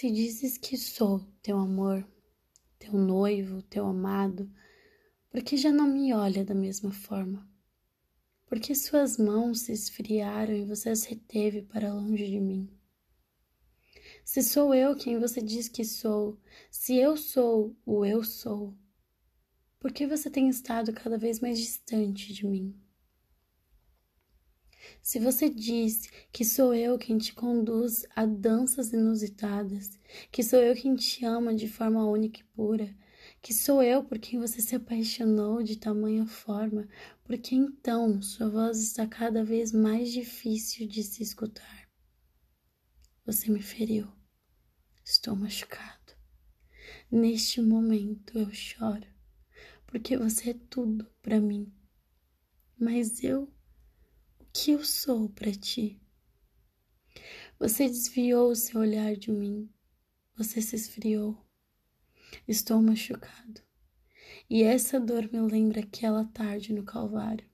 Se dizes que sou teu amor, teu noivo, teu amado, porque já não me olha da mesma forma? Porque suas mãos se esfriaram e você as reteve para longe de mim? Se sou eu quem você diz que sou, se eu sou o eu sou, por que você tem estado cada vez mais distante de mim? Se você diz que sou eu quem te conduz a danças inusitadas, que sou eu quem te ama de forma única e pura, que sou eu por quem você se apaixonou de tamanha forma, porque então sua voz está cada vez mais difícil de se escutar. Você me feriu. Estou machucado. Neste momento eu choro, porque você é tudo para mim. Mas eu que eu sou para ti. Você desviou o seu olhar de mim, você se esfriou. Estou machucado. E essa dor me lembra aquela tarde no Calvário.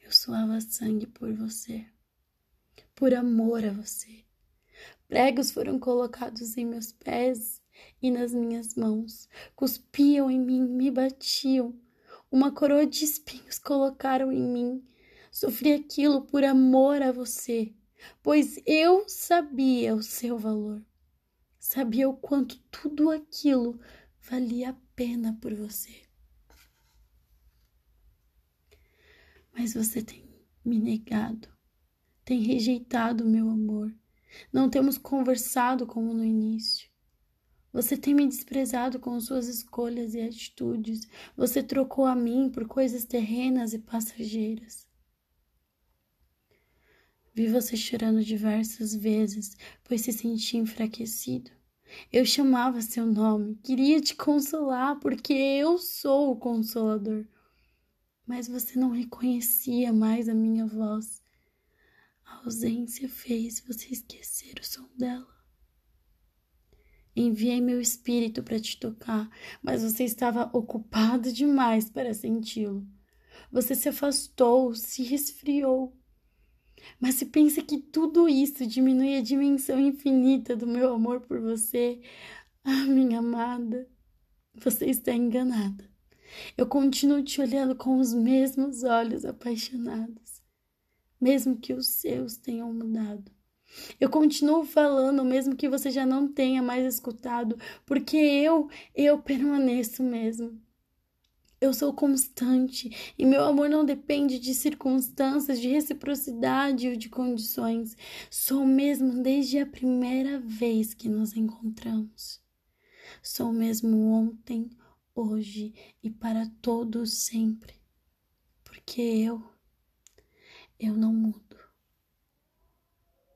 Eu suava sangue por você, por amor a você. Pregos foram colocados em meus pés e nas minhas mãos, cuspiam em mim, me batiam. Uma coroa de espinhos colocaram em mim Sofri aquilo por amor a você, pois eu sabia o seu valor. Sabia o quanto tudo aquilo valia a pena por você. Mas você tem me negado, tem rejeitado o meu amor. Não temos conversado como no início. Você tem me desprezado com suas escolhas e atitudes. Você trocou a mim por coisas terrenas e passageiras. Vi você chorando diversas vezes, pois se sentia enfraquecido. Eu chamava seu nome, queria te consolar, porque eu sou o consolador. Mas você não reconhecia mais a minha voz. A ausência fez você esquecer o som dela. Enviei meu espírito para te tocar, mas você estava ocupado demais para senti-lo. Você se afastou, se resfriou. Mas se pensa que tudo isso diminui a dimensão infinita do meu amor por você, ah, minha amada, você está enganada. Eu continuo te olhando com os mesmos olhos apaixonados, mesmo que os seus tenham mudado. Eu continuo falando, mesmo que você já não tenha mais escutado, porque eu, eu permaneço mesmo. Eu sou constante e meu amor não depende de circunstâncias, de reciprocidade ou de condições. Sou mesmo desde a primeira vez que nos encontramos. Sou mesmo ontem, hoje e para todo sempre. Porque eu, eu não mudo.